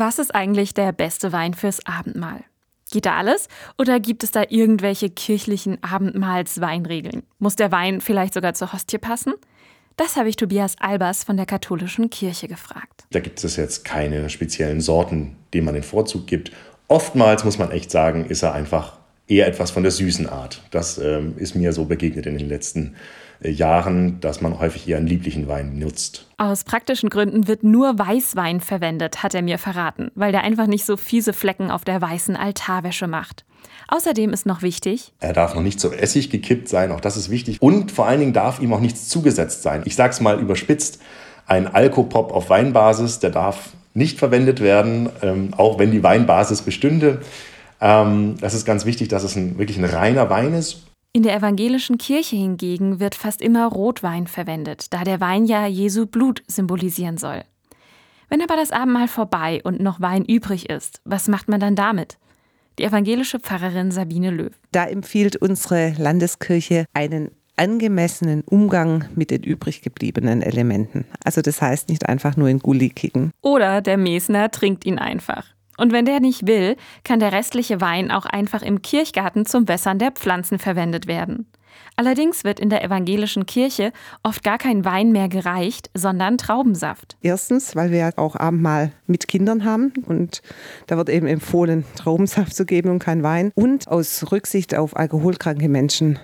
Was ist eigentlich der beste Wein fürs Abendmahl? Geht da alles? Oder gibt es da irgendwelche kirchlichen Abendmahlsweinregeln? Muss der Wein vielleicht sogar zur Hostie passen? Das habe ich Tobias Albers von der katholischen Kirche gefragt. Da gibt es jetzt keine speziellen Sorten, denen man den Vorzug gibt. Oftmals muss man echt sagen, ist er einfach eher etwas von der süßen Art. Das ähm, ist mir so begegnet in den letzten Jahren. Äh, Jahren, dass man häufig eher einen lieblichen Wein nutzt. Aus praktischen Gründen wird nur Weißwein verwendet, hat er mir verraten, weil der einfach nicht so fiese Flecken auf der weißen Altarwäsche macht. Außerdem ist noch wichtig, er darf noch nicht zu Essig gekippt sein, auch das ist wichtig. Und vor allen Dingen darf ihm auch nichts zugesetzt sein. Ich sage es mal überspitzt, ein Alkopop auf Weinbasis, der darf nicht verwendet werden, ähm, auch wenn die Weinbasis bestünde. Ähm, das ist ganz wichtig, dass es ein, wirklich ein reiner Wein ist in der evangelischen Kirche hingegen wird fast immer Rotwein verwendet, da der Wein ja Jesu Blut symbolisieren soll. Wenn aber das Abendmahl vorbei und noch Wein übrig ist, was macht man dann damit? Die evangelische Pfarrerin Sabine Löw. Da empfiehlt unsere Landeskirche einen angemessenen Umgang mit den übrig gebliebenen Elementen. Also das heißt nicht einfach nur in Gulli kicken. Oder der Mesner trinkt ihn einfach. Und wenn der nicht will, kann der restliche Wein auch einfach im Kirchgarten zum Wässern der Pflanzen verwendet werden. Allerdings wird in der evangelischen Kirche oft gar kein Wein mehr gereicht, sondern Traubensaft. Erstens, weil wir auch Abendmahl mit Kindern haben und da wird eben empfohlen, Traubensaft zu geben und kein Wein. Und aus Rücksicht auf alkoholkranke Menschen